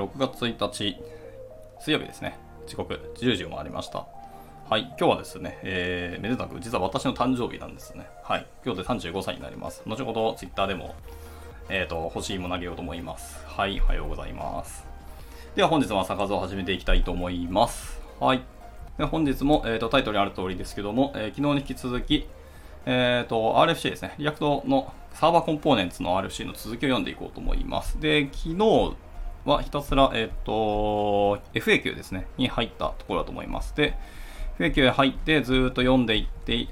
6月1日、水曜日ですね。時刻10時を回りました。はい、今日はですね、えー、めでたく、実は私の誕生日なんですね。はい、今日で35歳になります。後ほど Twitter でも、えっ、ー、と、欲しいもの投げようと思います。はい、おはようございます。では本日の朝活を始めていきたいと思います。はい。で本日も、えーと、タイトルにある通りですけども、えー昨日に引き続き、えーと、RFC ですね、 React の Server Components の RFC の続きを読んでいこうと思います。で、昨日はひたすら、えっ、と、FAQ ですね、に入ったところだと思います。で、FAQ へ入ってずっと読んでいってい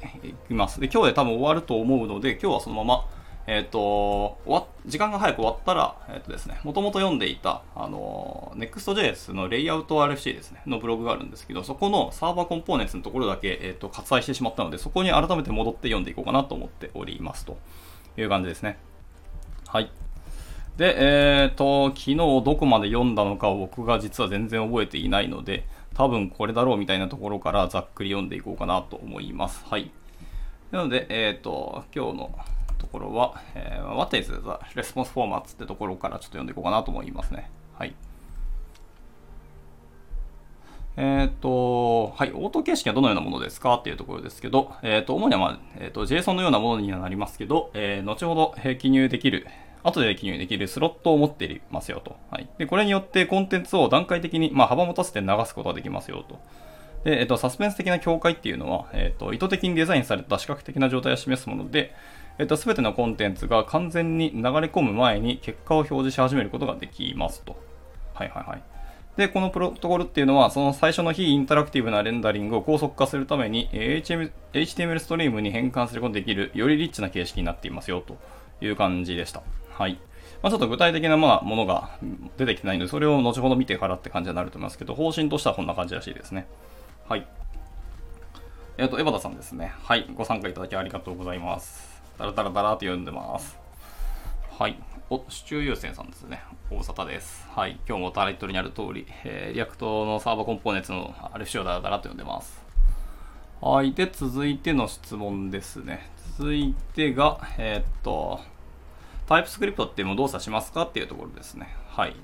きます。で、今日で多分終わると思うので、今日はそのまま、えっ、と、終わ時間が早く終わったら、えっ、とですね、もともと読んでいた、あの、Next.js のレイアウト RFC ですね、のブログがあるんですけど、そこのサーバーコンポーネンツのところだけ、えっ、と、割愛してしまったので、そこに改めて戻って読んでいこうかなと思っておりますという感じですね。はい。で、えっ、と、昨日どこまで読んだのかを僕が実は全然覚えていないので、多分これだろうみたいなところからざっくり読んでいこうかなと思います。はい。なので、えっ、と、今日のところは、えー What is the response formats ってところからちょっと読んでいこうかなと思いますね。はい。えっ、と、はい、オート形式はどのようなものですかっていうところですけど、えっ、と、主には、まあ、えっ、と、JSON のようなものにはなりますけど、えー後ほど記入できる、後で記入できるスロットを持っていますよと。はい。で、これによってコンテンツを段階的に、まあ、幅持たせて流すことができますよと。で、えっ、と、サスペンス的な境界っていうのは、えっ、と、意図的にデザインされた視覚的な状態を示すもので、えっ、と、すべてのコンテンツが完全に流れ込む前に結果を表示し始めることができますと。はいはいはい。で、このプロトコルっていうのは、その最初の非インタラクティブなレンダリングを高速化するために、HTML ストリームに変換することができる、よりリッチな形式になっていますよ、という感じでした。はい。まあ、ちょっと具体的なまあものが出てきてないので、それを後ほど見てからって感じになると思いますけど、方針としてはこんな感じらしいですね。はい。えっ、と、エバタさんですね。はい。ご参加いただきありがとうございます。だらだらだらと読んでます。はい。お、シチュー優先さんですね。ご無沙汰です。はい。今日もタイトルにある通り、えー React の Server Components の RFC をだらだらと読んでます。はい。で、続いての質問ですね。続いてが、えーっと、 TypeScript っていう動作しますかっていうところですね。はい。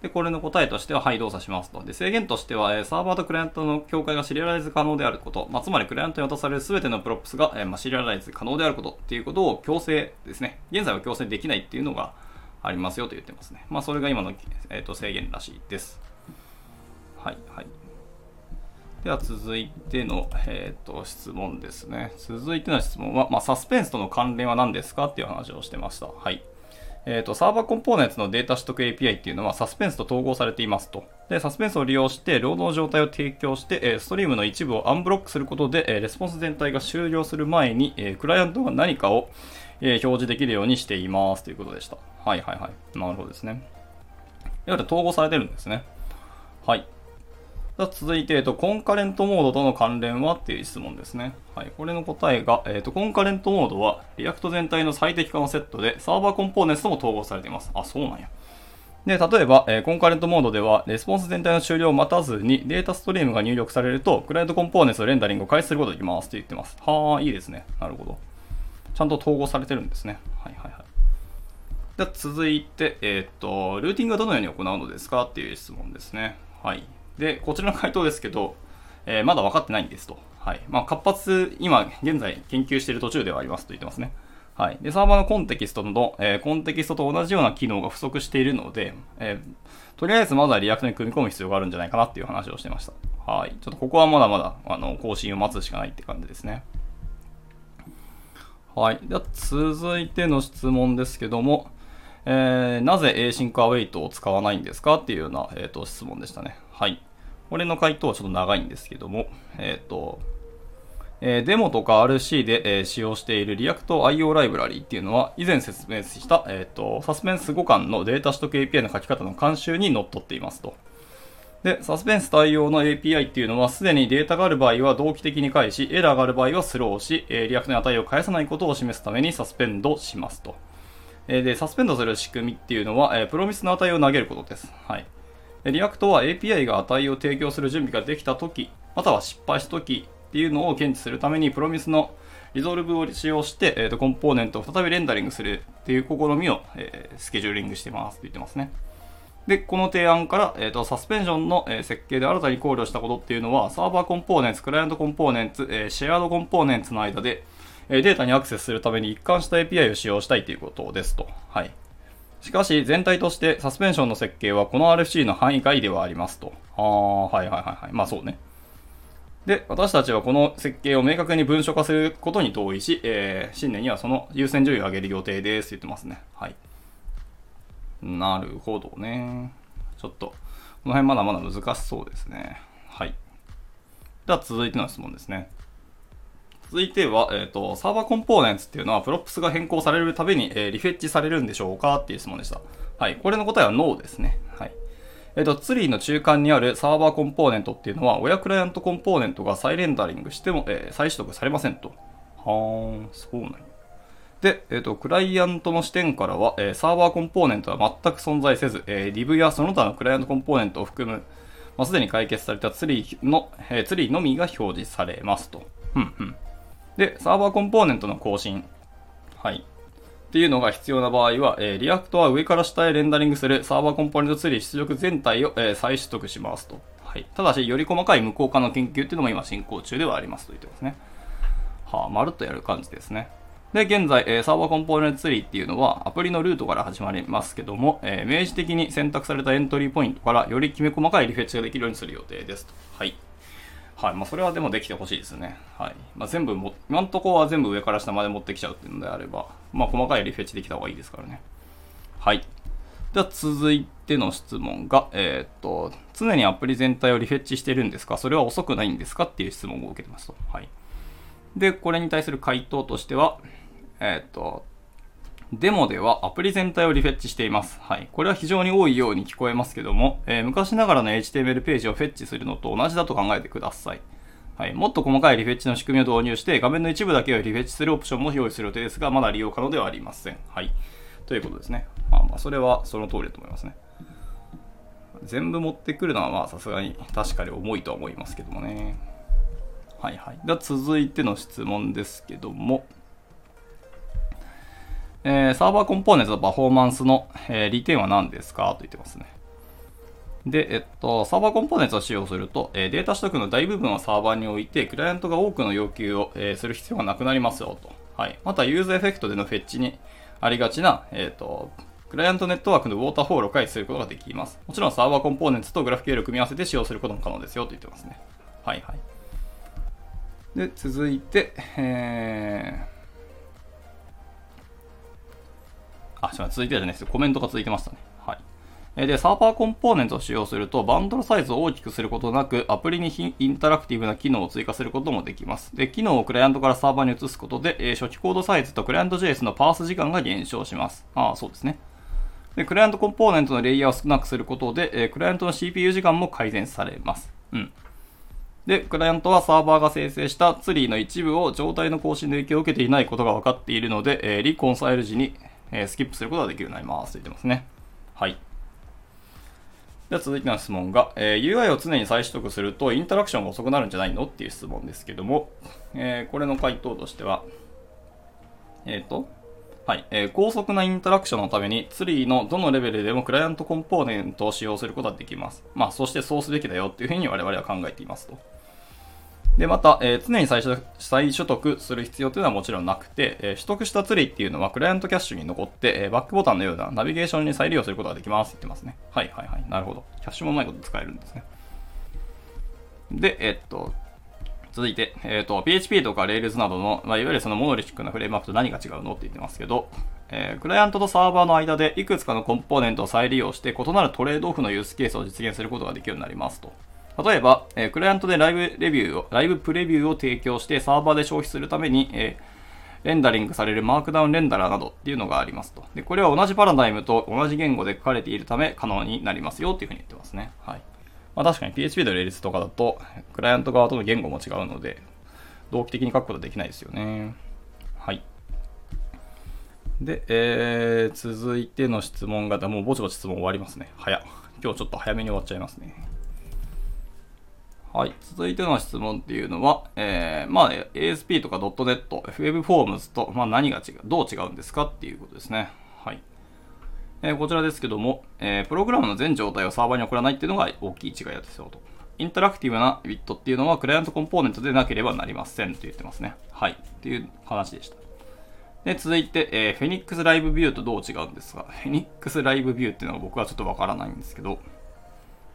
で、これの答えとしては、はい、動作しますと。で、制限としては、えサーバーとクライアントの境界がシリアライズ可能であること、まあ、つまりクライアントに渡される全ての Props が、えまあ、シリアライズ可能であることっていうことを強制ですね。現在は強制できないっていうのがありますよと言ってますね。まあ、それが今の、えーと制限らしいです。はい、はい。では続いての、えー、と質問ですね。続いての質問は、まあ、サスペンスとの関連は何ですかっていう話をしてました。はい。えー、とサーバーコンポーネンツのデータ取得 API っていうのはサスペンスと統合されていますと。で、サスペンスを利用して、ロードの状態を提供して、えストリームの一部をアンブロックすることで、えレスポンス全体が終了する前に、えクライアントが何かを、え表示できるようにしていますということでした。はいはいはい。なるほどですね。いわゆる統合されてるんですね。はい。続いて、えっと、 Concurrent Mode との関連はっていう質問ですね。はい。これの答えが、えっと、 Concurrent Mode は、 React 全体の最適化のセットで、 Server Components とも統合されています。あ、そうなんや。で、例えば、えー Concurrent Mode では、レスポンス全体の終了を待たずに、データストリームが入力されると、 Client Components のレンダリングを開始することができますって言ってます。はあ、いいですね。なるほど。ちゃんと統合されてるんですね。はいはいはい。では続いて、えーっと、ルーティングはどのように行うのですか？っていう質問ですね。はい。で、こちらの回答ですけど、えーまだ分かってないんですと。はい。まあ、活発、今、現在研究している途中ではありますと言ってますね。はい。で、サーバーのコンテキストの、えーコンテキストと同じような機能が不足しているので、えーとりあえずまだ React に組み込む必要があるんじゃないかなっていう話をしてました。はい。ちょっとここはまだまだ、あの、更新を待つしかないって感じですね。はい。では続いての質問ですけども、えーなぜ Async Await を使わないんですかっていうような、えー、と質問でしたね。はい。これの回答はちょっと長いんですけども、えっ、と、えーデモとか RC で、えー使用している ReactIO ライブラリーっていうのは、以前説明した、えー、とサスペンス互換のデータ取得 API の書き方の慣習にのっとっていますと。で、サスペンス対応の API っていうのは、すでにデータがある場合は同期的に返し、エラーがある場合はスローし、えー React に値を返さないことを示すためにサスペンドしますと。えーで、サスペンドする仕組みっていうのは、えー Promise の値を投げることです。はい。 React は API が値を提供する準備ができたとき、または失敗したときっていうのを検知するために、 Promise の resolve を使用して、えーとコンポーネントを再びレンダリングするっていう試みを、えースケジューリングしてますって言ってますね。で、この提案から、え、ー、と、サスペンションの、え、設計で新たに考慮したことっていうのは、 Server Components、Client Components、えー、 Shared Components の間で、え、データにアクセスするために一貫した API を使用したいということですと。はい。しかし、全体としてサスペンションの設計はこの RFC の範囲外ではありますと。ああ、はいはいはいはい。まあそうね。で、私たちはこの設計を明確に文書化することに同意し、えー、新年にはその優先順位を上げる予定ですって言ってますね。はい。なるほどね。ちょっと、この辺まだまだ難しそうですね。はい。では続いての質問ですね。続いては、えっ、ー、と、 Server Components っていうのは、 props が変更されるたびに、えー、 refetch されるんでしょうかっていう質問でした。はい。これの答えはノーですね。はい。えっ、と、ツリーの中間にあるサーバーコンポーネントっていうのは、親クライアントコンポーネントが再レンダリングしても、え、再取得されませんと。はーん、そうなんや。で、えっ、と、クライアントの視点からは、え、サーバーコンポーネントは全く存在せず、えー、 div やその他のクライアントコンポーネントを含む、まあ、すでに解決されたツリーの、え、ツリーのみが表示されますと。うんうん。で、サーバーコンポーネントの更新。はい。っていうのが必要な場合は、えー、 React は上から下へレンダリングするサーバーコンポーネントツリー出力全体を、えー、再取得しますと。はい。ただし、より細かい無効化の研究っていうのも今進行中ではありますと言ってますね。はあ、まるっとやる感じですね。で、現在、えー、サーバーコンポーネントツリーっていうのは、アプリのルートから始まりますけども、えー、明示的に選択されたエントリーポイントから、よりきめ細かい refetch ができるようにする予定ですと。はい。はい。まあ、それはでもできてほしいですね。はい。まあ、全部も、今んとこは全部上から下まで持ってきちゃうっていうのであれば、まあ、細かいリフェッチできた方がいいですからね。はい。では、続いての質問が、えー、っと、常にアプリ全体をリフェッチしてるんですか？それは遅くないんですか？っていう質問を受けてますと。はい。で、これに対する回答としては、えー、っと、デモではアプリ全体をリフェッチしています。はい。これは非常に多いように聞こえますけども、えー、昔ながらの HTML ページをフェッチするのと同じだと考えてください。はい。もっと細かいリフェッチの仕組みを導入して、画面の一部だけをリフェッチするオプションも用意する予定ですが、まだ利用可能ではありません。はい。ということですね。まあまあ、それはその通りだと思いますね。全部持ってくるのはまあさすがに確かに重いとは思いますけどもね。はいはい。では続いての質問ですけども、えー、サーバーコンポーネントのパフォーマンスの、えー、利点は何ですか？と言ってますね。で、えっと、サーバーコンポーネントを使用すると、えー、データ取得の大部分をサーバーに置いて、クライアントが多くの要求を、えー、する必要がなくなりますよと。はい。また、ユーザーエフェクトでのフェッチにありがちな、えっ、と、クライアントネットワークのウォーターフォールを開始することができます。もちろんサーバーコンポーネントとグラフ QL を組み合わせて使用することも可能ですよと言ってますね。はいはい。で、続いて、えー、あ、すみません。続いてはじゃないですコメントが続いてましたね。はい。で、サーバーコンポーネントを使用すると、バンドルサイズを大きくすることなく、アプリにインタラクティブな機能を追加することもできます。で、機能をクライアントからサーバーに移すことで、え初期コードサイズとクライアント JS のパース時間が減少します。ああ、そうですね。で、クライアントコンポーネントのレイヤーを少なくすることで、えクライアントの CPU 時間も改善されます。うん。で、クライアントはサーバーが生成したツリーの一部を状態の更新で影響を受けていないことが分かっているので、えー、リコンサイル時にえー、スキップすることができるようになりますと言ってますね。はい。では続いての質問が、えー、UI を常に再取得するとインタラクションが遅くなるんじゃないのっていう質問ですけども、えー、これの回答としては、えっ、ー、と、はい、えー、高速なインタラクションのためにツリーのどのレベルでもクライアントコンポーネントを使用することができます。まあ、そしてそうすべきだよっていうふうに我々は考えていますと。で、また、えー、常に再再取得する必要というのはもちろんなくて、えー、取得したツリーっていうのはクライアントキャッシュに残って、えー、バックボタンのようなナビゲーションに再利用することができますって言ってますね。はいはいはい。なるほど。キャッシュもうまいこと使えるんですね。で、えっと、続いて、えっ、と、PHP とか Rails などの、まあ、いわゆるそのモノリックなフレームワークと何が違うのって言ってますけど、えクライアントとサーバーの間でいくつかのコンポーネントを再利用して異なるトレードオフのユースケースを実現することができるようになりますと。例えば、えー、クライアントでライブレビューを、ライブプレビューを提供してサーバーで消費するために、えー、レンダリングされるマークダウンレンダラーなどっていうのがありますと。で、これは同じパラダイムと同じ言語で書かれているため可能になりますよっていうふうに言ってますね。はい。まあ確かに PHP と Rails とかだと、クライアント側との言語も違うので、同期的に書くことはできないですよね。はい。で、えー、続いての質問が、もうぼちぼち質問終わりますね。早今日ちょっと早めに終わっちゃいますね。はい。続いての質問っていうのは、えー、まあ、ASP とか .NET、Web Forms と、まあ、何が違う、どう違うんですかっていうことですね。はい。えー、こちらですけども、えー、プログラムの全状態をサーバーに送らないっていうのが大きい違いですよと。インタラクティブなビットっていうのはクライアントコンポーネントでなければなりませんと言ってますね。はい。っていう話でした。で、続いて、えー、フェニックスライブビューとどう違うんですが、フェニックスライブビューっていうのが僕はちょっとわからないんですけど、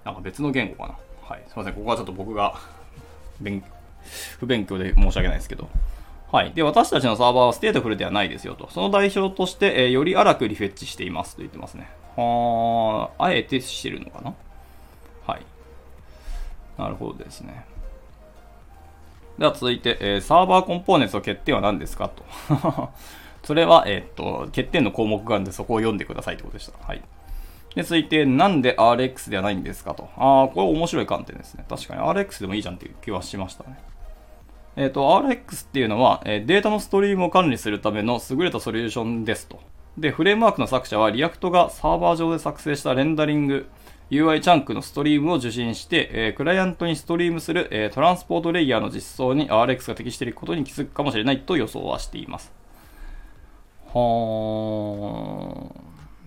なんか別の言語かな。はい。すいません。ここはちょっと僕が勉不勉強で申し訳ないですけど。はい。で、私たちのサーバーは stateful ではないですよと。その代表として、えー、より荒く refetch していますと言ってますね。はあ、あえてしてるのかな？はい。なるほどですね。では続いて、えー、 Server Components の欠点は何ですかと。それは、えー、っと、欠点の項目があるんで、そこを読んでくださいってことでした。はい。で、続いて、なんで RX ではないんですかと。ああ、これ面白い観点ですね。確かに RX でもいいじゃんっていう気はしましたね。えっ、ー、と、RX っていうのは、えデータのストリームを管理するための優れたソリューションですと。で、フレームワークの作者は、 React がサーバー上で作成したレンダリング、UI チャンクのストリームを受信して、えー、クライアントにストリームする、えー、トランスポートレイヤーの実装に RX が適していることに気づくかもしれないと予想はしています。は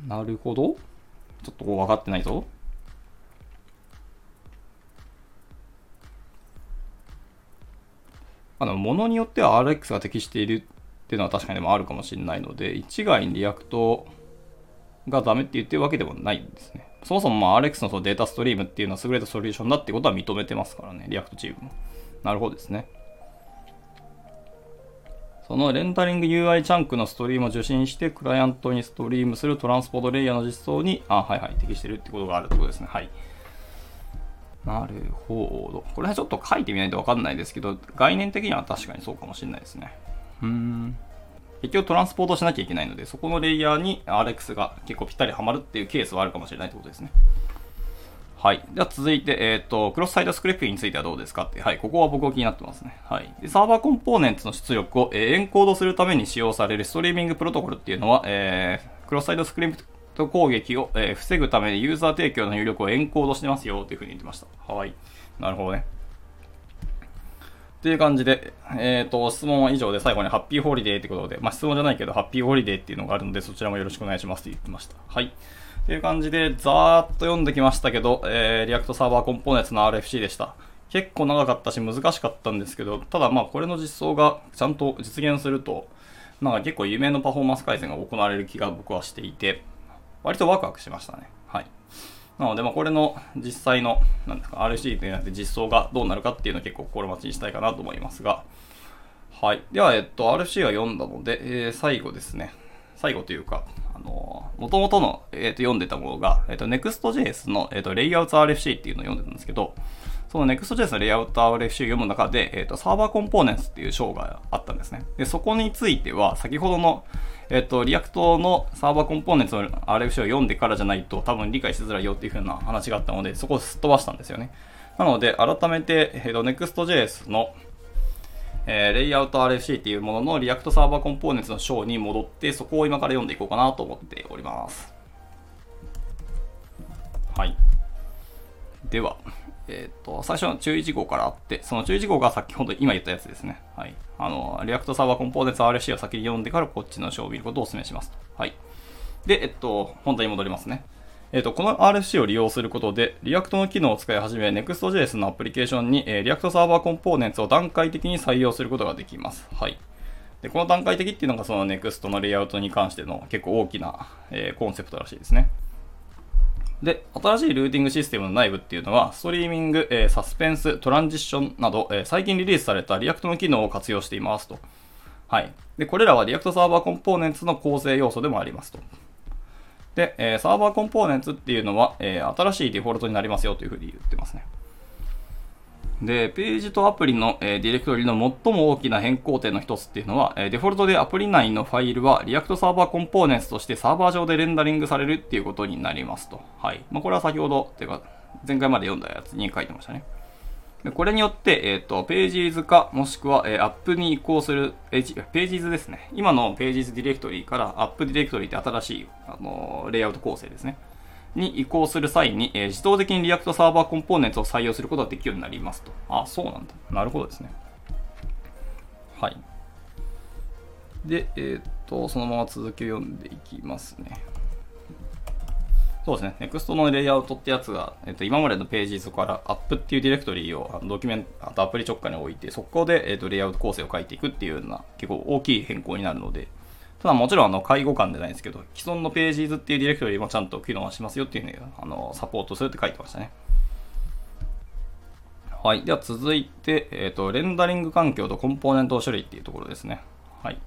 ー、なるほど。ちょっとこう分かってないぞ。あの、ものによっては RX が適しているっていうのは確かにでもあるかもしれないので、一概に React がダメって言ってるわけでもないんですね。そもそもまあ RX のそのデータストリームっていうのは優れたソリューションだってことは認めてますからね、 React チームも。なるほどですね。そのレンダリング UI チャンクのストリームを受信して、クライアントにストリームするトランスポートレイヤーの実装に、あ、はいはい、適してるってことがあるってことですね。はい。なるほど。これはちょっと書いてみないとわかんないですけど、概念的には確かにそうかもしれないですね。うん。結局トランスポートしなきゃいけないので、そこのレイヤーに RX が結構ぴったりはまるっていうケースはあるかもしれないってことですね。はい。では続いて、えっ、ー、と、クロスサイドスクリプトについてはどうですかって。はい。ここは僕は気になってますね。はい。で、サーバーコンポーネンツの出力を、えー、エンコードするために使用されるストリーミングプロトコルっていうのは、えー、クロスサイドスクリプト攻撃を、えー、防ぐためにユーザー提供の入力をエンコードしてますよというふうに言ってました。はい。なるほどね。っていう感じで、えっ、ー、と、質問は以上で最後に Happy Holiday ってことで、まあ、質問じゃないけど、 Happy Holiday っていうのがあるので、そちらもよろしくお願いしますって言ってました。はい。っていう感じで、ざーっと読んできましたけど、えー、 React Server Components の RFC でした。結構長かったし難しかったんですけど、ただまあこれの実装がちゃんと実現すると、なんか結構夢のパフォーマンス改善が行われる気が僕はしていて、割とワクワクしましたね。はい。なので、まあ、これの実際の、なんですか、RC でなくて実装がどうなるかっていうのを結構心待ちにしたいかなと思いますが、はい。では、えっと、RC は読んだので、えー、最後ですね。最後というか、あの、元々の、えー、と読んでたものが、えっ、ー、と、Next.js の、えっ、と、レイアウト RFC っていうのを読んでたんですけど、その Next.js のレイアウト RFC を読む中で、えっ、と、サーバーコンポーネンツっていう章があったんですね。で、そこについては、先ほどの、えっと、 React の Server Components の RFC を読んでからじゃないと多分理解しづらいよっていう風な話があったので、そこをすっ飛ばしたんですよね。なので、改めて、えっと、Next.js の、えー、レイアウト RFC っていうものの React Server Components の章に戻って、そこを今から読んでいこうかなと思っております。はい。では、えっ、と、最初の注意事項からあって、その注意事項が先ほど今言ったやつですね。はい。あの、 React Server Components RFC を先に読んでからこっちの章を見ることをお勧めしますと。はい。で、えっと、本題に戻りますね。えっと、この RFC を利用することで、 React の機能を使い始め、Next.js のアプリケーションに、えー、 React Server Components を段階的に採用することができます。はい。で、この段階的っていうのがその Next のレイアウトに関しての結構大きな、えー、コンセプトらしいですね。で、新しいルーティングシステムの内部っていうのは、ストリーミング、えー、サスペンス、 transition など、えー、最近リリースされた React の機能を活用していますと。はい。で、これらは React Server Components の構成要素でもありますと。で、え、 Server Components っていうのは、え新しいデフォルトになりますよというふうに言ってますね。で、ページとアプリの、えー、ディレクトリの最も大きな変更点の一つっていうのは、えー、デフォルトでアプリ内のファイルは React サーバーコンポーネンツとしてサーバー上でレンダリングされるっていうことになりますと。はい。まあ、これは先ほど、ていうか、前回まで読んだやつに書いてましたね。これによって、えっ、ー、と、 pages か、もしくは、えー、アップに移行する、 pages ですね。今の pages ディレクトリーからアップディレクトリーって新しい、あのー、レイアウト構成ですね。に移行する際に、えー、自動的に React Server Components を採用することができるようになりますと。あ、そうなんだ。なるほどですね。はい。で、え、っと、そのまま続きを読んでいきますね。そうですね。Next のレイアウトってやつが、えっと、今までのページそこからアップっていうディレクトリーをドキュメント、あとアプリ直下に置いて、そこで、えっと、レイアウト構成を書いていくっていうような結構大きい変更になるので、ただもちろんあの介護官じゃないんですけど、既存のページズっていうディレクトリーもちゃんと機能はしますよっていうのをあのサポートするって書いてましたね。はい。では続いて、えっ、と、レンダリング環境とコンポーネント処理っていうところですね。はい。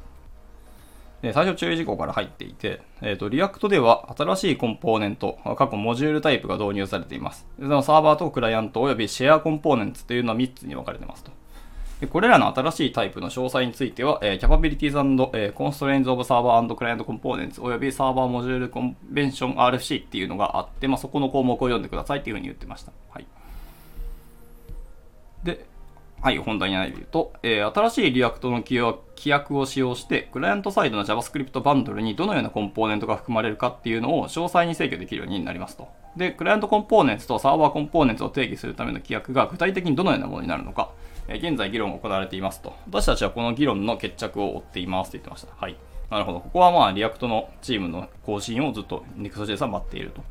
最初注意事項から入っていて、えっ、ー、と、 React では新しいコンポーネント、括弧モジュールタイプが導入されています。そのサーバーとクライアント及び Share Components というのは3つに分かれてますと。でこれらの新しいタイプの詳細については、えー、 Capabilities & えー、Constraints of Server Client Components 及び Server Module Convention RFC っていうのがあって、まあ、そこの項目を読んでくださいっていうふうに言ってました。はい。で、はい、本題に入ると、えー、新しい React の規約を使用して、クライアントサイドの JavaScript バンドルにどのようなコンポーネントが含まれるかっていうのを詳細に制御できるようになりますと。で、 Client Components と Server Components を定義するための規約が具体的にどのようなものになるのか、えー、現在議論が行われていますと。私たちはこの議論の決着を追っていますと言ってました。はい。なるほど。ここはまあ、 React のチームの更新をずっと Next.js は待っていると。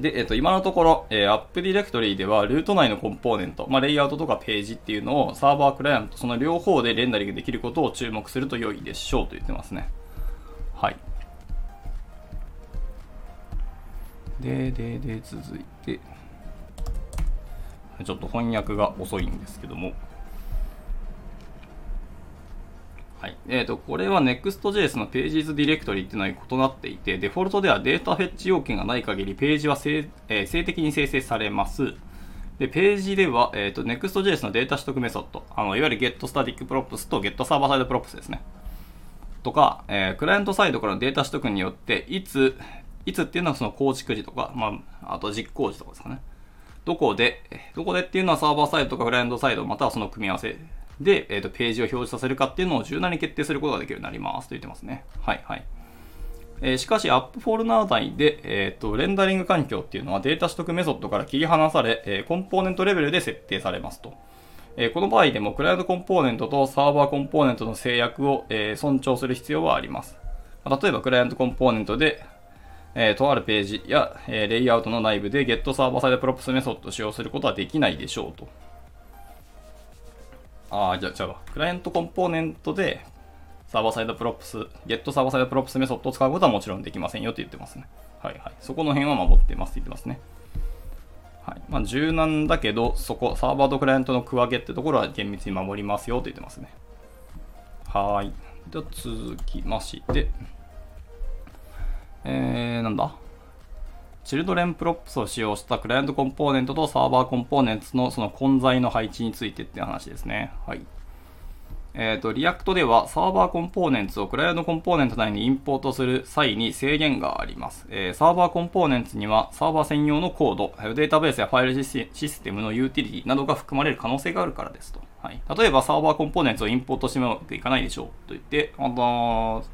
で、えっ、と、今のところ、えー、アップディレクトリでは、ルート内のコンポーネント、まあ、レイアウトとかページっていうのをサーバー、クライアント、その両方でレンダリングできることを注目すると良いでしょうと言ってますね。はい。で、で、で、続いて、ちょっと翻訳が遅いんですけども、はい。えっ、ー、と、これは Next.js の Pages ディレクトリっていうのは異なっていて、デフォルトではデータフェッチ要件がない限り、ページは静,、えー、静的に生成されます。で、ページでは、えっ、ー、と、Next.js のデータ取得メソッド、あの、いわゆる GetStaticProps と GetServerSideProps ですね。とか、えー、クライアントサイドからのデータ取得によって、いつ、いつっていうのはその構築時とか、まあ、あと実行時とかですかね。どこで、どこでっていうのはサーバーサイドとかクライアントサイド、またはその組み合わせで、えーと、ページを表示させるかっていうのを柔軟に決定することができるようになりますと言ってますね。はいはい。えー、しかし、アップフォルナー内で、えーと、レンダリング環境っていうのはデータ取得メソッドから切り離され、えー、コンポーネントレベルで設定されますと。えー、この場合でも、クライアントコンポーネントとサーバーコンポーネントの制約を、え尊重する必要はあります。例えば、クライアントコンポーネントで、えとあるページや、えレイアウトの内部で Get Server Side Props メソッドを使用することはできないでしょうと。ああ、じゃあ、じゃあ、クライアントコンポーネントで、 Server Side Props、Get Server Side Props メソッドを使うことはもちろんできませんよって言ってますね。はいはい。そこの辺は守ってますって言ってますね。はい。まあ、柔軟だけど、そこ、サーバーとクライアントの区分けってところは厳密に守りますよって言ってますね。はい。では続きまして、えー、なんだ？ children props を使用したクライアントコンポーネントとサーバーコンポーネントのその混在の配置についてっていう話ですね。はい。えっ、ー、と、 React では Server Components をクライアントコンポーネント内にインポートする際に制限があります。えー、 Server Components にはサーバー専用のコード、データベースやファイルシステムのユーティリティなどが含まれる可能性があるからですと。はい。例えば Server Components をインポートしてもいかないでしょうと言って、あの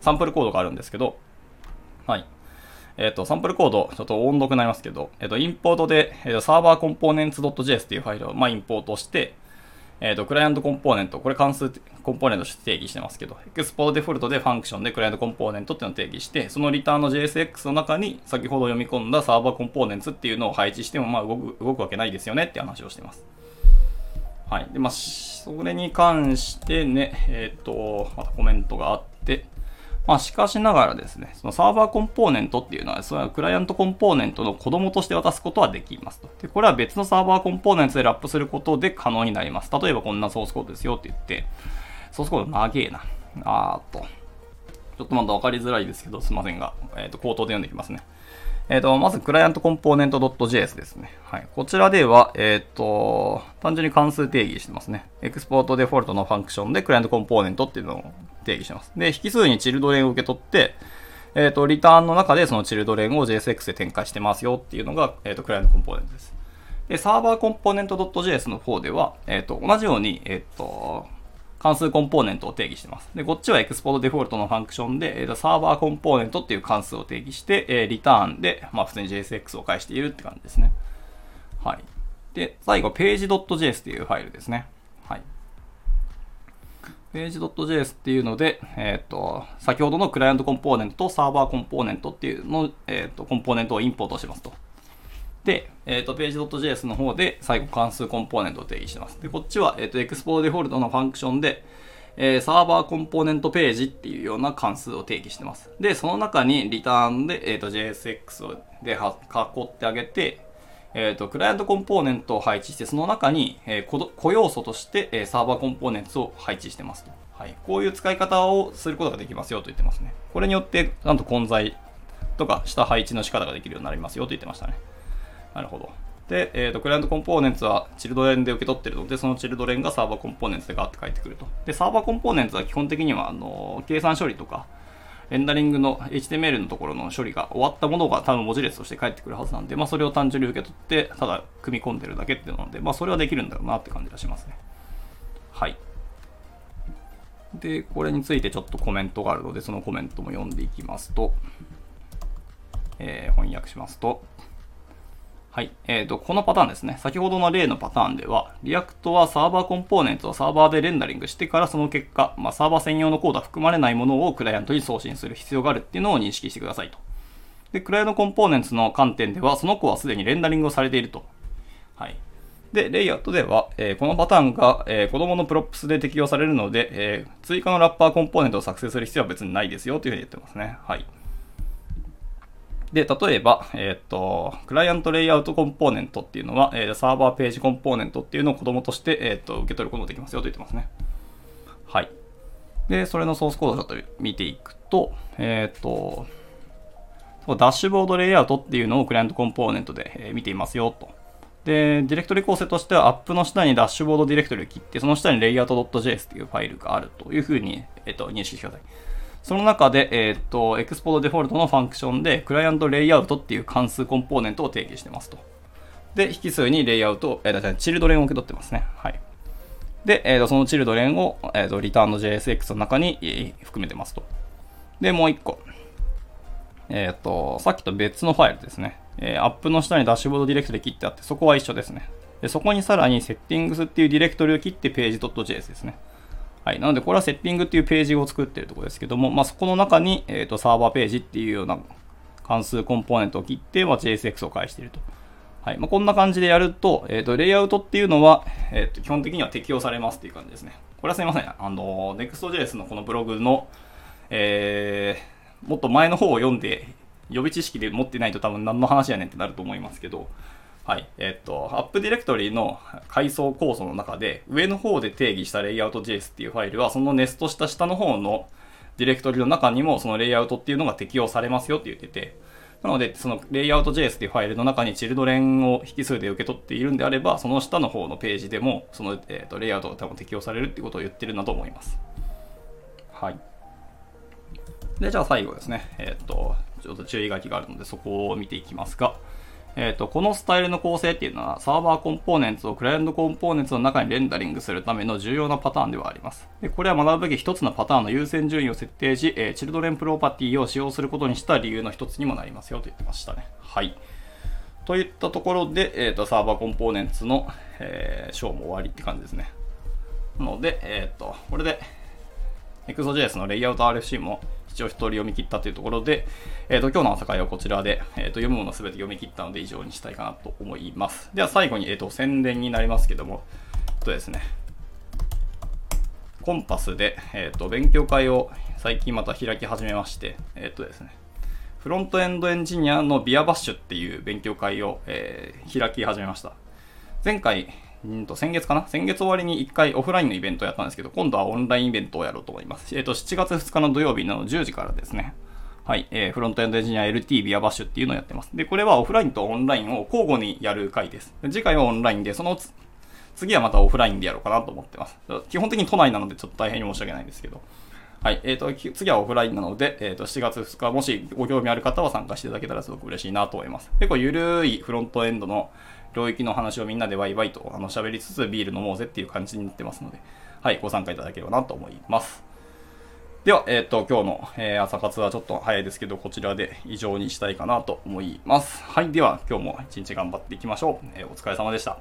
サンプルコードがあるんですけど、はい。えっ、ー、と、サンプルコード、ちょっと音読になりますけど、えっ、ー、と、インポートで、えっ、ー、と、サーバーコンポーネンツ .js っていうファイルを、まあ、インポートして、えっ、と、クライアントコンポーネント、これ関数コンポーネントとして定義してますけど、エクスポートデフォルトでファンクションでクライアントコンポーネントっていうのを定義して、そのリターンの JSX の中に先ほど読み込んだサーバーコンポーネンツっていうのを配置しても、まあ、動く、動くわけないですよねって話をしてます。はい。で、まあ、それに関してね、えっ、と、またコメントがあって、まあ、しかしながらですね、そのサーバーコンポーネントっていうのは、それはクライアントコンポーネントの子供として渡すことはできますと。で、これは別のサーバーコンポーネントでラップすることで可能になります。例えばこんなソースコードですよって言って、ソースコード長えな。あーっと。ちょっとまだ分かりづらいですけど、すいませんが、えっ、ー、と、口頭で読んでいきますね。えっ、ー、と、まず、クライアントコンポーネント .js ですね。はい。こちらでは、えっ、ー、と、単純に関数定義してますね。エクスポートデフォルトのファンクションでクライアントコンポーネントっていうのを定義します。で、引数にチルドレンを受け取って、えっ、ー、と、リターンの中でそのチルドレンを JSX で展開してますよっていうのが、えっ、と、クライアントコンポーネントです。で、サーバーコンポーネント .js の方では、えっ、と、同じように、えっ、と、関数コンポーネントを定義してます。で、こっちはエクスポートデフォルトのファンクションで、えー、サーバーコンポーネントっていう関数を定義して、え、リターンで、まあ普通に JSX を返しているって感じですね。はい。で、最後、page.js っていうファイルですね。page.js っていうので、えっ、ー、と、先ほどのクライアントコンポーネントとサーバーコンポーネントっていうの、えっ、ー、と、コンポーネントをインポートしますと。で、えっ、ー、と、page.js の方で最後関数コンポーネントを定義してます。で、こっちは、えっ、と、エクスポーデフォルトのファンクションで、えー、サーバーコンポーネントページっていうような関数を定義してます。で、その中にリターンで、えっ、と、JSX で囲ってあげて、えっ、ー、と、クライアントコンポーネントを配置して、その中に、えー、個要素として、え、サーバーコンポーネントを配置してますと。はい。こういう使い方をすることができますよと言ってますね。これによって、なんと混在とか下配置の仕方ができるようになりますよと言ってましたね。なるほど。で、えっ、ー、と、クライアントコンポーネンツはチルドレンで受け取ってるので、そのチルドレンがサーバーコンポーネンツでガーって返ってくると。で、サーバーコンポーネンツは基本的には、あの、計算処理とか、レンダリングの HTML のところの処理が終わったものが多分文字列として返ってくるはずなんで、まあそれを単純に受け取って、ただ組み込んでるだけっていうので、まあそれはできるんだろうなって感じがしますね。はい。で、これについてちょっとコメントがあるので、そのコメントも読んでいきますと、えー、翻訳しますと、はい。えっ、ー、と、このパターンですね。先ほどの例のパターンでは、 React はサーバーコンポーネントをサーバーでレンダリングしてからその結果、まあ、サーバー専用のコードは含まれないものをクライアントに送信する必要があるっていうのを認識してくださいと。で、クライアントコンポーネントの観点では、その子はすでにレンダリングをされていると。はい。で、レイアウトでは、えー、このパターンが、えー、子供の props で適用されるので、えー、追加のラッパーコンポーネントを作成する必要は別にないですよというふうに言ってますね。はい。で、例えば、えっ、ー、と、クライアントレイアウトコンポーネントっていうのは、えー、サーバーページコンポーネントっていうのを子供として、えっ、ー、と、受け取ることができますよと言ってますね。はい。で、それのソースコードをちょっと見ていくと、えっ、と、ダッシュボードレイアウトっていうのをクライアントコンポーネントで、え見ていますよと。で、ディレクトリ構成としてはアップの下にダッシュボードディレクトリを切って、その下にレイアウト .js っていうファイルがあるというふうに、えっ、と、認識してください。その中で、えっ、ー、と、エクスポートデフォルトのファンクションで、クライアントレイアウトっていう関数コンポーネントを定義してますと。で、引数にレイアウト、えー、チルドレンを受け取ってますね。はい。で、えー、とそのチルドレンを、えー、とリターンの JSX の中に、含めてますと。で、もう一個。えっ、ー、と、さっきと別のファイルですね。えー、アップの下にダッシュボードディレクトリ切ってあって、そこは一緒ですね。で、そこにさらにセッティングスっていうディレクトリを切ってページ .js ですね。はい。なので、これはセッティングっていうページを作ってるところですけども、まあ、そこの中に、えっ、ー、と、サーバーページっていうような関数コンポーネントを切って、まあ、JSX を返していると。はい。まあ、こんな感じでやると、えっ、ー、と、レイアウトっていうのは、えっ、ー、と、基本的には適用されますっていう感じですね。これはすいません。あの、Next.js のこのブログの、えー、もっと前の方を読んで、予備知識で持ってないと多分何の話やねんってなると思いますけど、はい。えっと、アップディレクトリの階層構想の中で、上の方で定義したレイアウト JS っていうファイルは、そのネストした下の方のディレクトリの中にも、そのレイアウトっていうのが適用されますよって言ってて、なので、そのレイアウト JS っていうファイルの中にチルドレンを引数で受け取っているんであれば、その下の方のページでも、その、えーと、レイアウトが多分適用されるっていうことを言ってるんだと思います。はい。で、じゃあ最後ですね。えっ、と、ちょっと注意書きがあるので、そこを見ていきますが、えっ、ー、と、このスタイルの構成っていうのは、サーバーコンポーネンツをクライアントコンポーネンツの中にレンダリングするための重要なパターンではあります。で、これは学ぶべき一つのパターンの優先順位を設定し、えー、チルドレンプロパティを使用することにした理由の一つにもなりますよと言ってましたね。はい。といったところで、えっ、ー、と、サーバーコンポーネンツの、えー、ショーも終わりって感じですね。なので、えっ、と、これで、Next.js のレイアウト RFC も一応一人読み切ったというところで、えっ、ー、と、今日の朝会はこちらで、えっ、ー、と、読むものすべて読み切ったので以上にしたいかなと思います。では最後に、えっ、と、宣伝になりますけども、えっとですね、コンパスで、えっ、と、勉強会を最近また開き始めまして、えっとですね、フロントエンドエンジニアのビアバッシュっていう勉強会を、え開き始めました。前回、うんと先月かな？先月終わりに1回オフラインのイベントをやったんですけど、今度はオンラインイベントをやろうと思います。えっ、ー、と、7月2日の土曜日の10時からですね。はい、えー、フロントエンドエンジニア LT ビアバッシュっていうのをやってます。で、これはオフラインとオンラインを交互にやる回です。次回はオンラインで、その次はまたオフラインでやろうかなと思ってます。基本的に都内なのでちょっと大変に申し訳ないんですけど。はい。えっ、ー、と、次はオフラインなので、えっ、ー、と、7月2日、もしご興味ある方は参加していただけたらすごく嬉しいなと思います。結構ゆるいフロントエンドの領域の話をみんなでワイワイとあの喋りつつビール飲もうぜっていう感じになってますので、はい、ご参加いただければなと思います。では、えっ、ー、と、今日の、えー、朝活はちょっと早いですけど、こちらで以上にしたいかなと思います。はい、では、今日も一日頑張っていきましょう。えー、お疲れ様でした。